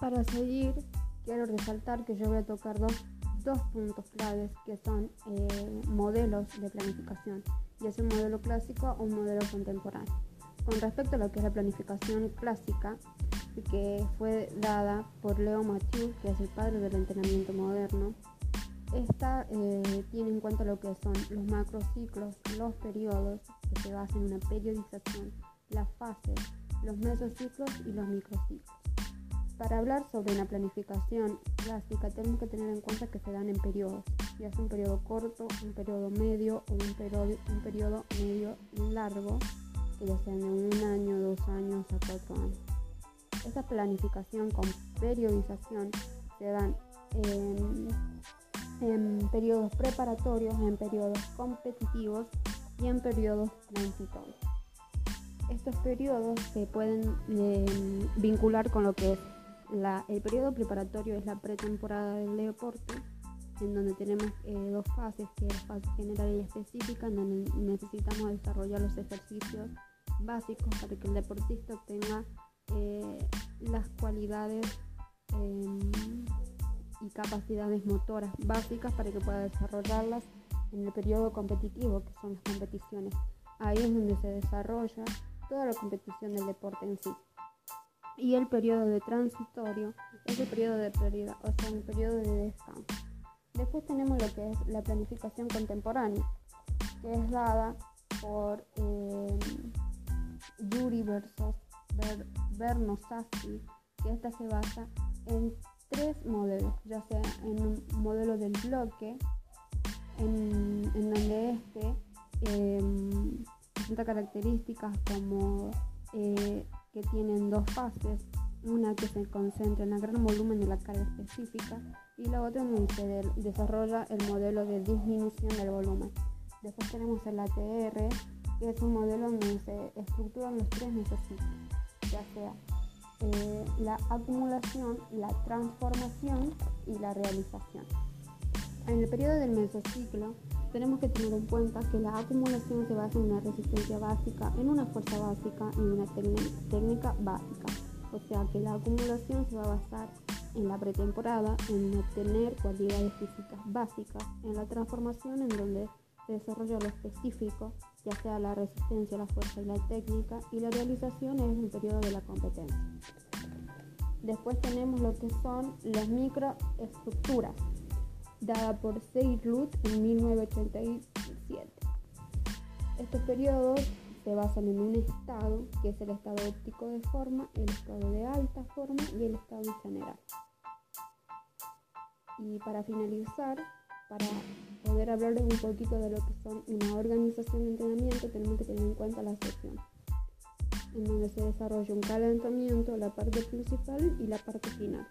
Para seguir, quiero resaltar que yo voy a tocar dos, puntos claves que son eh, modelos de planificación, ya sea un modelo clásico o un modelo contemporáneo. Con respecto a lo que es la planificación clásica, que fue dada por Leo Mathieu, que es el padre del entrenamiento moderno, esta eh, tiene en cuenta lo que son los macrociclos, los periodos, que se basan en una periodización, las fases, los mesociclos y los microciclos. Para hablar sobre una planificación clásica tenemos que tener en cuenta que se dan en periodos, ya sea un periodo corto, un periodo medio o un periodo, medio largo, que ya sean de un año, dos años a cuatro años. Esta planificación con periodización se dan en, en periodos preparatorios, en periodos competitivos y en periodos transitorios. Estos periodos se pueden eh, vincular con lo que es el periodo preparatorio es la pretemporada del deporte, en donde tenemos eh, dos fases, que es la fase general y específica, en donde necesitamos desarrollar los ejercicios básicos para que el deportista obtenga eh, las cualidades em, y capacidades motoras básicas para que pueda desarrollarlas en el periodo competitivo, que son las competiciones. Ahí es donde se desarrolla toda la competición del deporte en sí y el periodo de transitorio es el periodo de prioridad, o sea, un periodo de descanso. Después tenemos lo que es la planificación contemporánea, que es dada por eh, versus Ber que esta se basa en tres modelos, ya sea en un modelo del bloque, en, donde este em, presenta características como eh, que tienen dos fases, una que se concentra en el gran volumen de la carga específica y la otra en donde se desarrolla el modelo de disminución del volumen. Después tenemos el ATR, que es un modelo donde se estructuran los tres necesarios, ya sea eh, la acumulación, la transformación y la realización. En el periodo del mesociclo tenemos que tener en cuenta que la acumulación se basa en una resistencia básica, en una fuerza básica en una técnica básica. O sea que la acumulación se va a basar en la pretemporada, en obtener cualidades físicas básicas, en la transformación en donde se desarrolla lo específico, ya sea la resistencia, la fuerza y la técnica, y la realización es el periodo de la competencia. Después tenemos lo que son las microestructuras, dada por Seirlut en 1987. Estos periodos se basan en un estado, que es el estado óptico de forma, el estado de alta forma y el estado general. Y para finalizar, para poder hablarles un poquito de lo que son una organización de entrenamiento, tenemos que tener en cuenta la sesión, en donde se desarrolla un calentamiento, la parte principal y la parte final.